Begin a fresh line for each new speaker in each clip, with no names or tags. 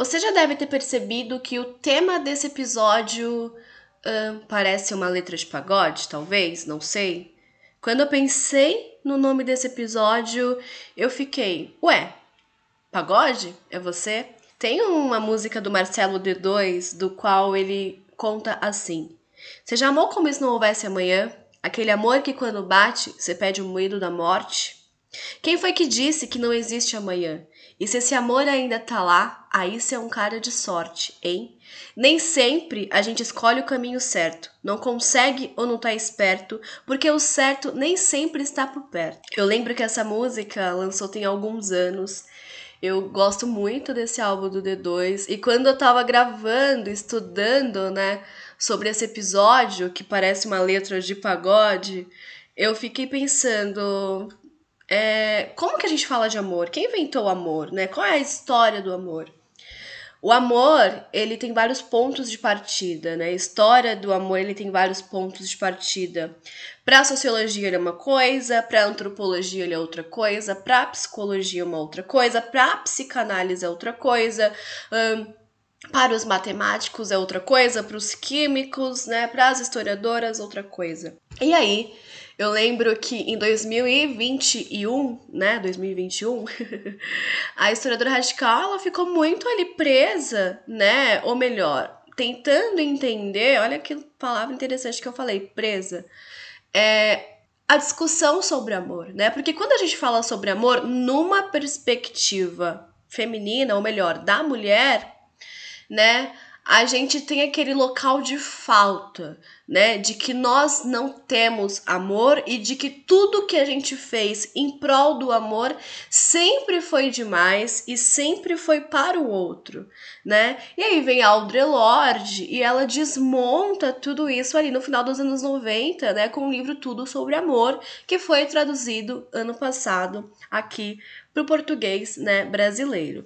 Você já deve ter percebido que o tema desse episódio parece uma letra de pagode, talvez, não sei. Quando eu pensei no nome desse episódio, eu fiquei, ué, pagode? É você? Tem uma música do Marcelo D2 do qual ele conta assim: Você já amou como se não houvesse amanhã? Aquele amor que quando bate, você pede o medo da morte? Quem foi que disse que não existe amanhã? E se esse amor ainda tá lá, aí você é um cara de sorte, hein? Nem sempre a gente escolhe o caminho certo, não consegue ou não tá esperto, porque o certo nem sempre está por perto. Eu lembro que essa música lançou tem alguns anos. Eu gosto muito desse álbum do D2 e quando eu tava gravando, estudando, né, sobre esse episódio que parece uma letra de pagode, eu fiquei pensando, é, como que a gente fala de amor? Quem inventou o amor, né? Qual é a história do amor? O amor, ele tem vários pontos de partida, né? A história do amor, ele tem vários pontos de partida. Para a sociologia ele é uma coisa, para a antropologia ele é outra coisa, para a psicologia uma outra coisa, para a psicanálise é outra coisa. Um, para os matemáticos é outra coisa, para os químicos, né, para as historiadoras outra coisa. E aí, eu lembro que em 2021, né, 2021, a historiadora radical ela ficou muito ali presa, né, ou melhor, tentando entender, olha que palavra interessante que eu falei, presa, é a discussão sobre amor, né? Porque quando a gente fala sobre amor numa perspectiva feminina, ou melhor, da mulher, né? A gente tem aquele local de falta, né? De que nós não temos amor e de que tudo que a gente fez em prol do amor sempre foi demais e sempre foi para o outro, né? E aí vem a Audre Lorde e ela desmonta tudo isso ali no final dos anos 90, né? Com o livro Tudo sobre Amor, que foi traduzido ano passado aqui para o português, né, brasileiro.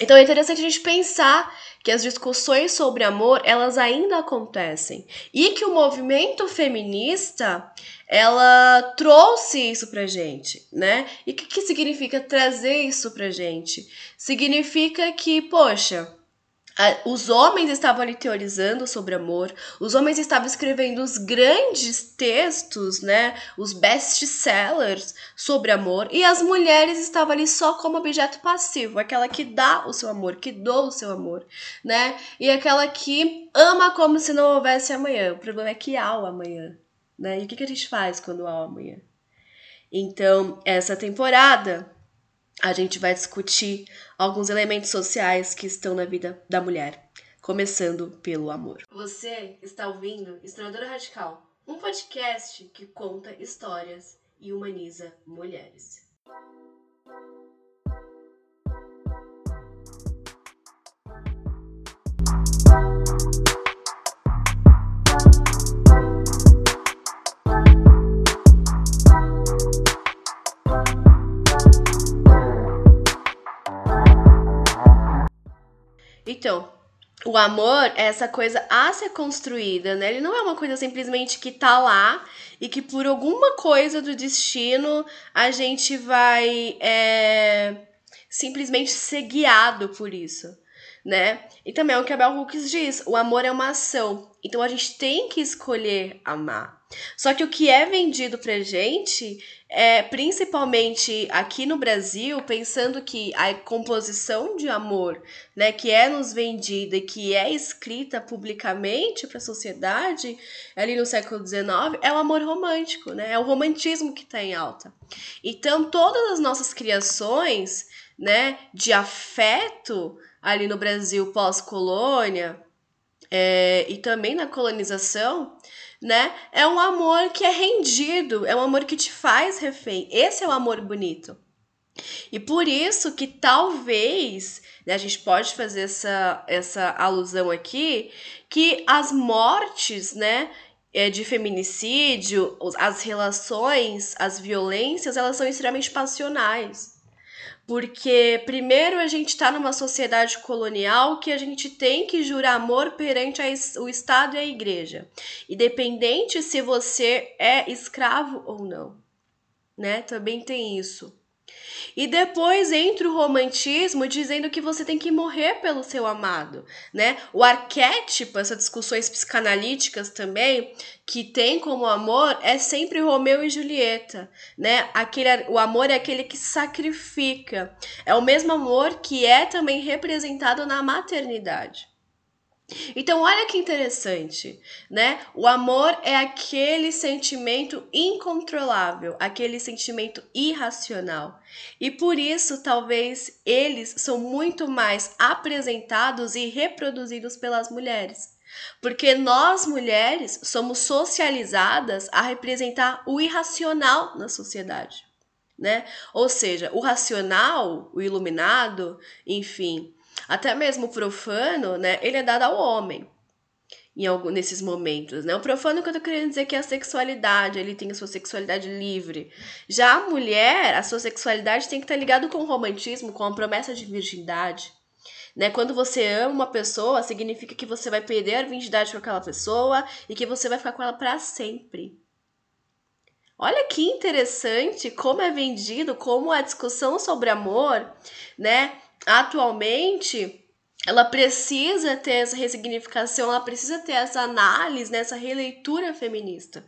Então é interessante a gente pensar que as discussões sobre amor, elas ainda acontecem e que o movimento feminista, ela trouxe isso pra gente, né? E o que, que significa trazer isso pra gente? Significa que, poxa, os homens estavam ali teorizando sobre amor, os homens estavam escrevendo os grandes textos, né, os best-sellers sobre amor, e as mulheres estavam ali só como objeto passivo, aquela que dá o seu amor, que doa o seu amor, né, e aquela que ama como se não houvesse amanhã. O problema é que há o amanhã, né, e o que a gente faz quando há o amanhã? Então, essa temporada a gente vai discutir alguns elementos sociais que estão na vida da mulher, começando pelo amor. Você está ouvindo Historiadora Radical, um podcast que conta histórias e humaniza mulheres. Então, o amor é essa coisa a ser construída, né? Ele não é uma coisa simplesmente que tá lá e que por alguma coisa do destino a gente vai é, simplesmente ser guiado por isso, né? E também é o que a Bell Hooks diz: o amor é uma ação. Então a gente tem que escolher amar. Só que o que é vendido pra gente é, principalmente aqui no Brasil, pensando que a composição de amor, né, que é nos vendida e que é escrita publicamente para a sociedade, ali no século XIX, é o amor romântico, né, é o romantismo que está em alta. Então, todas as nossas criações, né, de afeto ali no Brasil pós-colônia é, e também na colonização, né? É um amor que é rendido, é um amor que te faz refém. Esse é o amor bonito. E por isso que talvez, né, a gente pode fazer essa, essa alusão aqui, que as mortes, né, é, de feminicídio, as relações, as violências, elas são extremamente passionais. Porque, primeiro, a gente está numa sociedade colonial que a gente tem que jurar amor perante a, o Estado e a Igreja, independente se você é escravo ou não, né? Também tem isso. E depois entra o romantismo dizendo que você tem que morrer pelo seu amado, né? O arquétipo, essas discussões psicanalíticas também, que tem como amor é sempre Romeu e Julieta, né? Aquele, o amor é aquele que sacrifica. É o mesmo amor que é também representado na maternidade. Então, olha que interessante, né? O amor é aquele sentimento incontrolável, aquele sentimento irracional. E por isso, talvez eles são muito mais apresentados e reproduzidos pelas mulheres. Porque nós mulheres somos socializadas a representar o irracional na sociedade, né? Ou seja, o racional, o iluminado, enfim, até mesmo o profano, né, ele é dado ao homem em algum, nesses momentos, né? O profano que eu tô querendo dizer que é a sexualidade, ele tem a sua sexualidade livre. Já a mulher, a sua sexualidade tem que estar ligado com o romantismo, com a promessa de virgindade. Né? Quando você ama uma pessoa, significa que você vai perder a virgindade com aquela pessoa e que você vai ficar com ela para sempre. Olha que interessante como é vendido, como a discussão sobre amor, né, atualmente ela precisa ter essa ressignificação, ela precisa ter essa análise, né, essa releitura feminista.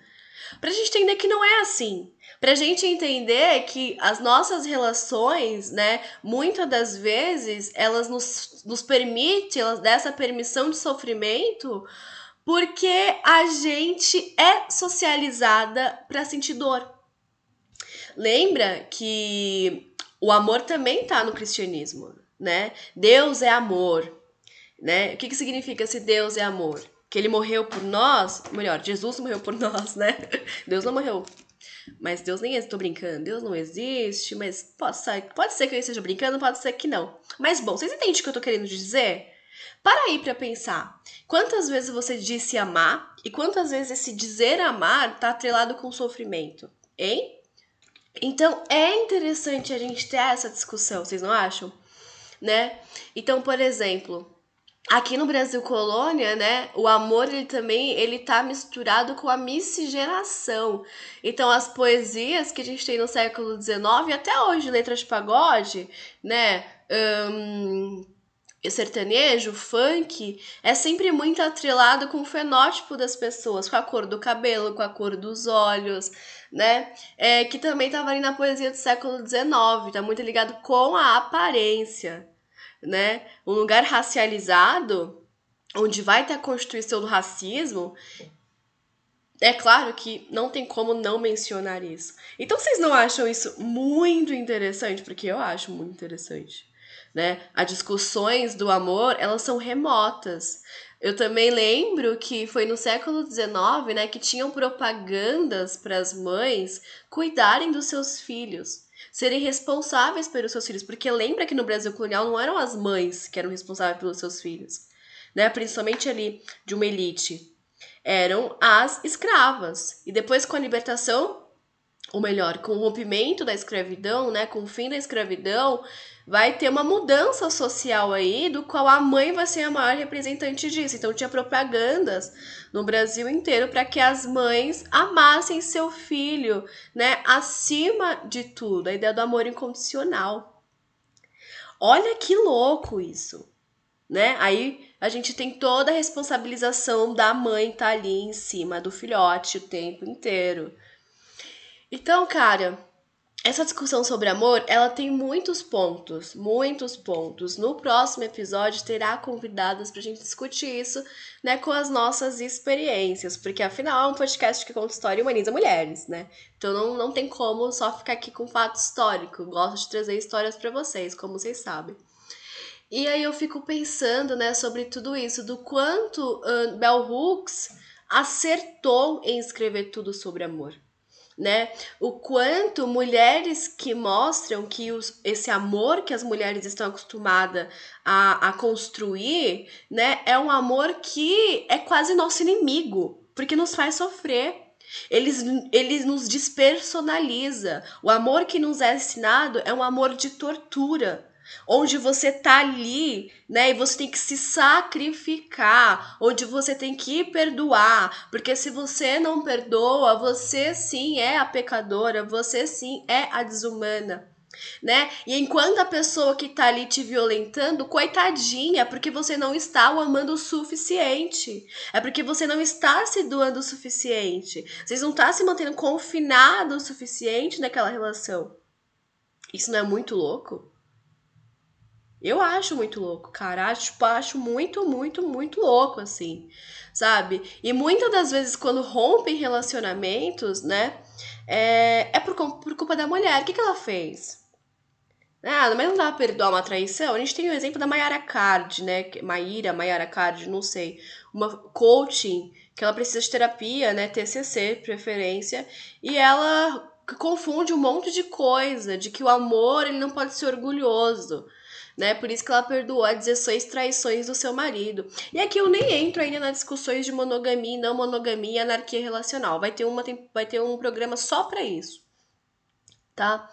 Pra gente entender que não é assim. Pra gente entender que as nossas relações, né, muitas das vezes, elas nos, nos permitem, elas dão essa permissão de sofrimento, porque a gente é socializada para sentir dor. Lembra que o amor também tá no cristianismo, né? Deus é amor, né? O que, que significa se Deus é amor? Que ele morreu por nós, melhor, Jesus morreu por nós, né? Deus não morreu. Mas Deus nem estou brincando, Deus não existe, mas pode ser, pode ser que eu esteja brincando, pode ser que não. Mas bom, vocês entendem o que eu tô querendo dizer? Para aí para pensar. Quantas vezes você disse amar e quantas vezes esse dizer amar tá atrelado com sofrimento, hein? Então é interessante a gente ter essa discussão, vocês não acham? Né? Então, por exemplo, aqui no Brasil colônia, né, o amor ele também ele tá misturado com a miscigenação. Então as poesias que a gente tem no século XIX até hoje, letras de pagode, né, um, sertanejo, funk, é sempre muito atrelado com o fenótipo das pessoas, com a cor do cabelo, com a cor dos olhos, né? É, que também estava ali na poesia do século XIX, tá muito ligado com a aparência, né? Um lugar racializado, onde vai ter a constituição do racismo, é claro que não tem como não mencionar isso. Então vocês não acham isso muito interessante? Porque eu acho muito interessante né? As discussões do amor, elas são remotas. Eu também lembro que foi no século XIX, né, que tinham propagandas para as mães cuidarem dos seus filhos, serem responsáveis pelos seus filhos, porque lembra que no Brasil colonial não eram as mães que eram responsáveis pelos seus filhos, né? Principalmente ali de uma elite, eram as escravas. E depois com a libertação, ou melhor, com o rompimento da escravidão, né, com o fim da escravidão, vai ter uma mudança social aí, do qual a mãe vai ser a maior representante disso. Então tinha propagandas no Brasil inteiro para que as mães amassem seu filho, né, acima de tudo, a ideia do amor incondicional. Olha que louco isso, né? Aí a gente tem toda a responsabilização da mãe tá ali em cima do filhote o tempo inteiro. Então, cara, essa discussão sobre amor, ela tem muitos pontos, muitos pontos. No próximo episódio terá convidadas pra gente discutir isso, né, com as nossas experiências, porque afinal é um podcast que conta história e humaniza mulheres, né? Então não, não tem como só ficar aqui com fato histórico. Gosto de trazer histórias para vocês, como vocês sabem. E aí eu fico pensando, né, sobre tudo isso, do quanto uh, Bell Hooks acertou em escrever tudo sobre amor né? O quanto mulheres que mostram que os, esse amor que as mulheres estão acostumadas a, a construir, né, é um amor que é quase nosso inimigo, porque nos faz sofrer. Eles, eles nos despersonaliza. O amor que nos é ensinado é um amor de tortura onde você tá ali, né, e você tem que se sacrificar, onde você tem que perdoar, porque se você não perdoa, você sim é a pecadora, você sim é a desumana. né? E enquanto a pessoa que tá ali te violentando, coitadinha, porque você não está o amando o suficiente. É porque você não está se doando o suficiente. Vocês não estão se mantendo confinado o suficiente naquela relação. Isso não é muito louco? Eu acho muito louco, cara. Acho, tipo, acho muito, muito, muito louco, assim. Sabe? E muitas das vezes, quando rompem relacionamentos, né? É, é por, por culpa da mulher. O que, que ela fez? Ah, mas não dá pra perdoar uma traição. A gente tem o exemplo da Mayara Card, né? Maíra, Mayara Card, não sei. Uma coaching que ela precisa de terapia, né? TCC, preferência. E ela confunde um monte de coisa, de que o amor ele não pode ser orgulhoso. Né? Por isso que ela perdoou as 16 traições do seu marido. E aqui eu nem entro ainda nas discussões de monogamia, não monogamia e anarquia relacional. Vai ter, uma, vai ter um programa só para isso. Tá?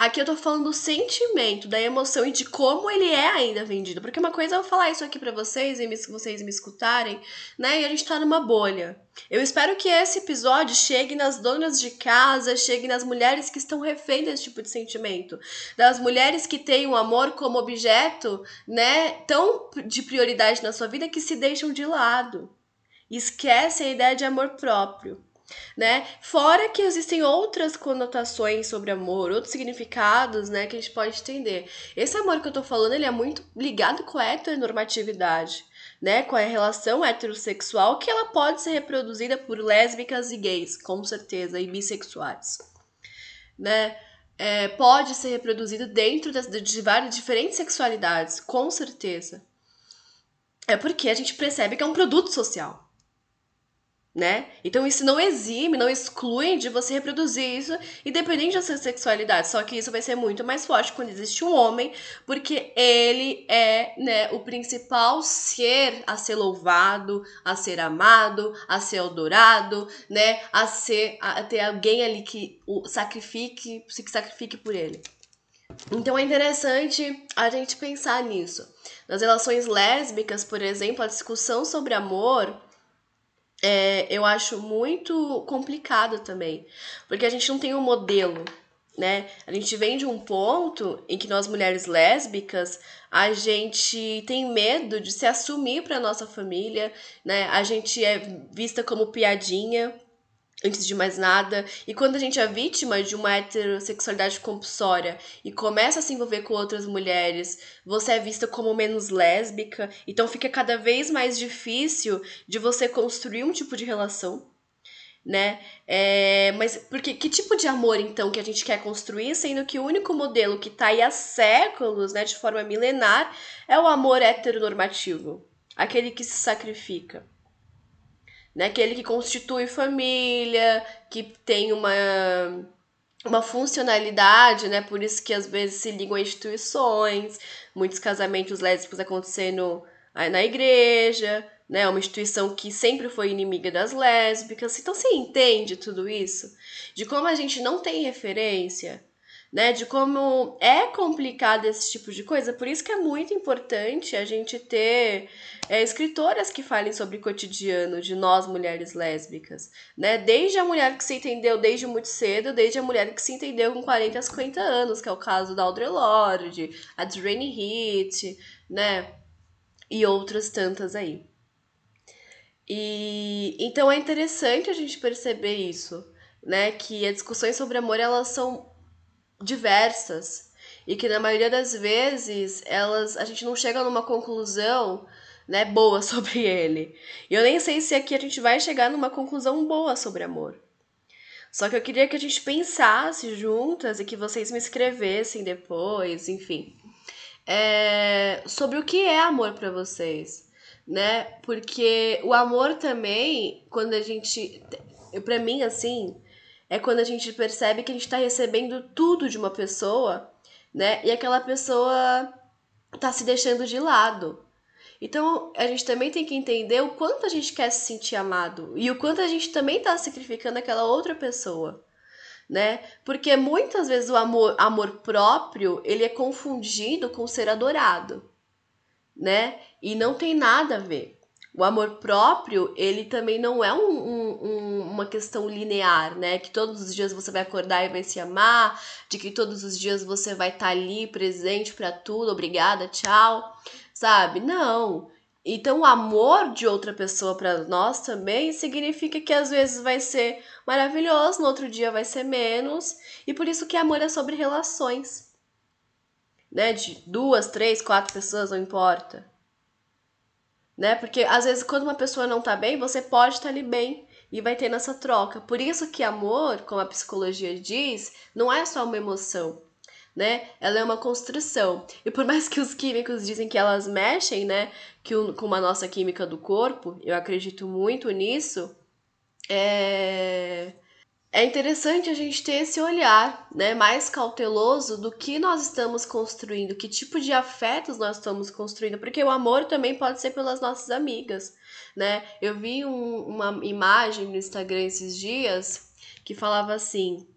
Aqui eu tô falando do sentimento, da emoção e de como ele é ainda vendido. Porque uma coisa é eu falar isso aqui para vocês e vocês me escutarem, né? E a gente tá numa bolha. Eu espero que esse episódio chegue nas donas de casa, chegue nas mulheres que estão refém desse tipo de sentimento. Das mulheres que têm o amor como objeto, né? Tão de prioridade na sua vida que se deixam de lado. Esquecem a ideia de amor próprio né? Fora que existem outras conotações sobre amor, outros significados, né, que a gente pode entender. Esse amor que eu tô falando, ele é muito ligado com a heteronormatividade, né, com a relação heterossexual que ela pode ser reproduzida por lésbicas e gays, com certeza, e bissexuais, né? É, pode ser reproduzido dentro de várias diferentes sexualidades, com certeza. É porque a gente percebe que é um produto social né? Então isso não exime, não exclui de você reproduzir isso, independente da sua sexualidade. Só que isso vai ser muito mais forte quando existe um homem, porque ele é, né, o principal ser a ser louvado, a ser amado, a ser adorado, né? A ser a ter alguém ali que o sacrifique, se sacrifique por ele. Então é interessante a gente pensar nisso. Nas relações lésbicas, por exemplo, a discussão sobre amor é, eu acho muito complicado também, porque a gente não tem um modelo, né? A gente vem de um ponto em que nós mulheres lésbicas, a gente tem medo de se assumir para nossa família, né? A gente é vista como piadinha, antes de mais nada. E quando a gente é vítima de uma heterossexualidade compulsória e começa a se envolver com outras mulheres, você é vista como menos lésbica. Então fica cada vez mais difícil de você construir um tipo de relação. Né? É, mas porque que tipo de amor então que a gente quer construir, sendo que o único modelo que está aí há séculos, né, de forma milenar, é o amor heteronormativo, aquele que se sacrifica né? Aquele que constitui família, que tem uma, uma funcionalidade, né? Por isso que às vezes se ligam a instituições, muitos casamentos lésbicos acontecendo na igreja, né? Uma instituição que sempre foi inimiga das lésbicas. Então você entende tudo isso? De como a gente não tem referência, né? De como é complicado esse tipo de coisa. Por isso que é muito importante a gente ter é, escritoras que falem sobre o cotidiano de nós mulheres lésbicas, né? Desde a mulher que se entendeu desde muito cedo, desde a mulher que se entendeu com 40 a 50 anos, que é o caso da Audre Lorde, a Drainy Heat, né? E outras tantas aí. E então é interessante a gente perceber isso, né? Que as discussões sobre amor elas são diversas e que na maioria das vezes elas a gente não chega numa conclusão né, boa sobre ele. E eu nem sei se aqui a gente vai chegar numa conclusão boa sobre amor. Só que eu queria que a gente pensasse juntas e que vocês me escrevessem depois, enfim, é, sobre o que é amor para vocês, né? Porque o amor também, quando a gente, para mim assim, é quando a gente percebe que a gente está recebendo tudo de uma pessoa, né? E aquela pessoa tá se deixando de lado. Então, a gente também tem que entender o quanto a gente quer se sentir amado e o quanto a gente também está sacrificando aquela outra pessoa, né? Porque muitas vezes o amor, amor próprio, ele é confundido com ser adorado, né? E não tem nada a ver. O amor próprio, ele também não é um, um, uma questão linear, né? Que todos os dias você vai acordar e vai se amar, de que todos os dias você vai estar tá ali presente para tudo, obrigada, tchau, sabe? Não. Então, o amor de outra pessoa para nós também significa que às vezes vai ser maravilhoso, no outro dia vai ser menos, e por isso que amor é sobre relações. Né? De duas, três, quatro pessoas, não importa né? Porque às vezes quando uma pessoa não tá bem, você pode estar tá ali bem e vai ter nessa troca. Por isso que amor, como a psicologia diz, não é só uma emoção, né? Ela é uma construção. E por mais que os químicos dizem que elas mexem, né, que com a nossa química do corpo, eu acredito muito nisso. É é interessante a gente ter esse olhar, né, mais cauteloso do que nós estamos construindo, que tipo de afetos nós estamos construindo, porque o amor também pode ser pelas nossas amigas, né? Eu vi um, uma imagem no Instagram esses dias que falava assim: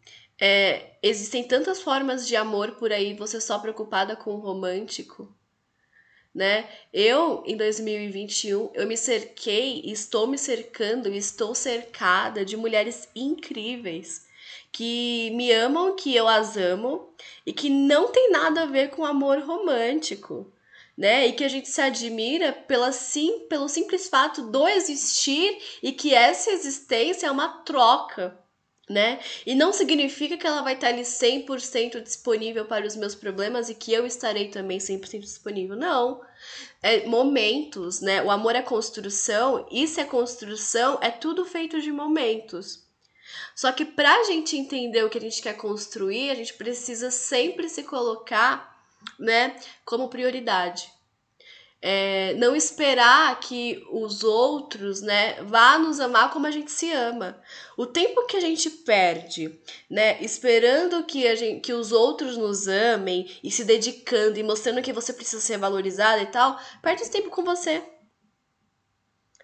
é, existem tantas formas de amor por aí, você só preocupada com o romântico né? Eu, em 2021, eu me cerquei, estou me cercando, estou cercada de mulheres incríveis que me amam, que eu as amo e que não tem nada a ver com amor romântico, né? E que a gente se admira pela sim, pelo simples fato do existir e que essa existência é uma troca, né? E não significa que ela vai estar ali 100% disponível para os meus problemas e que eu estarei também 100% disponível. Não. É momentos, né? O amor é construção, e se é construção, é tudo feito de momentos. Só que para a gente entender o que a gente quer construir, a gente precisa sempre se colocar, né, como prioridade é, não esperar que os outros, né, vá nos amar como a gente se ama. O tempo que a gente perde, né, esperando que a gente, que os outros nos amem e se dedicando e mostrando que você precisa ser valorizada e tal, perde esse tempo com você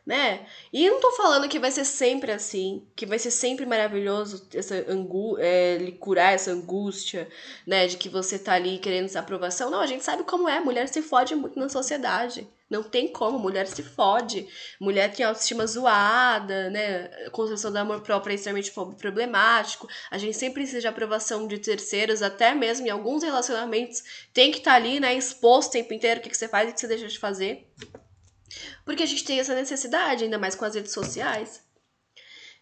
né? E não tô falando que vai ser sempre assim, que vai ser sempre maravilhoso essa angu é, curar essa angústia, né? De que você tá ali querendo essa aprovação. Não, a gente sabe como é, mulher se fode muito na sociedade. Não tem como, mulher se fode. Mulher tem autoestima zoada, né? Construção do amor próprio é extremamente problemático. A gente sempre precisa de aprovação de terceiros, até mesmo em alguns relacionamentos. Tem que estar tá ali, né? Exposto o tempo inteiro o que, que você faz e o que você deixa de fazer. Porque a gente tem essa necessidade, ainda mais com as redes sociais.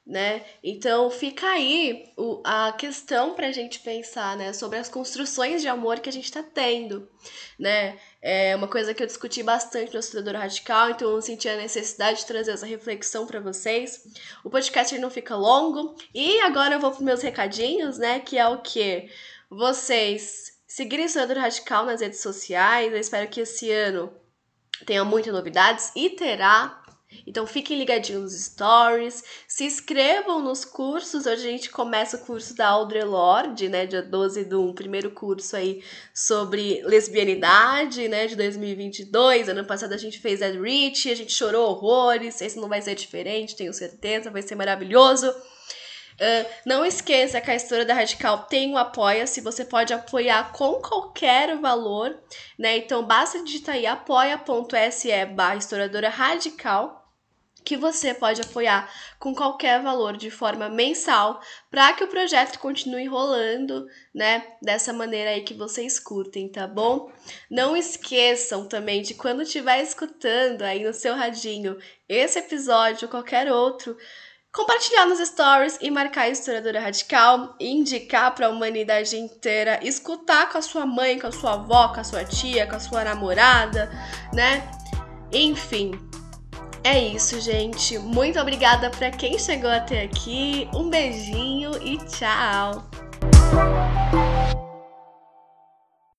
Né? Então fica aí o, a questão para a gente pensar né, sobre as construções de amor que a gente está tendo. Né? É uma coisa que eu discuti bastante no Estudador Radical, então eu senti a necessidade de trazer essa reflexão para vocês. O podcast não fica longo. E agora eu vou para meus recadinhos, né? Que é o que? Vocês seguirem o Estudador Radical nas redes sociais. Eu espero que esse ano tenha muitas novidades e terá. Então fiquem ligadinhos nos stories, se inscrevam nos cursos. Hoje a gente começa o curso da Audre Lorde, né, dia 12 do primeiro curso aí sobre lesbianidade, né, de 2022. Ano passado a gente fez Ed Rich, a gente chorou horrores. Esse não vai ser diferente, tenho certeza, vai ser maravilhoso. Uh, não esqueça que a História da Radical tem um Apoia-se, você pode apoiar com qualquer valor, né? Então basta digitar aí apoia.se barra historiadora radical que você pode apoiar com qualquer valor de forma mensal para que o projeto continue rolando, né? Dessa maneira aí que vocês curtem, tá bom? Não esqueçam também de quando estiver escutando aí no seu radinho esse episódio ou qualquer outro, compartilhar nos stories e marcar a historiadora radical, indicar para a humanidade inteira, escutar com a sua mãe, com a sua avó, com a sua tia, com a sua namorada, né? Enfim, é isso, gente. Muito obrigada para quem chegou até aqui. Um beijinho e tchau.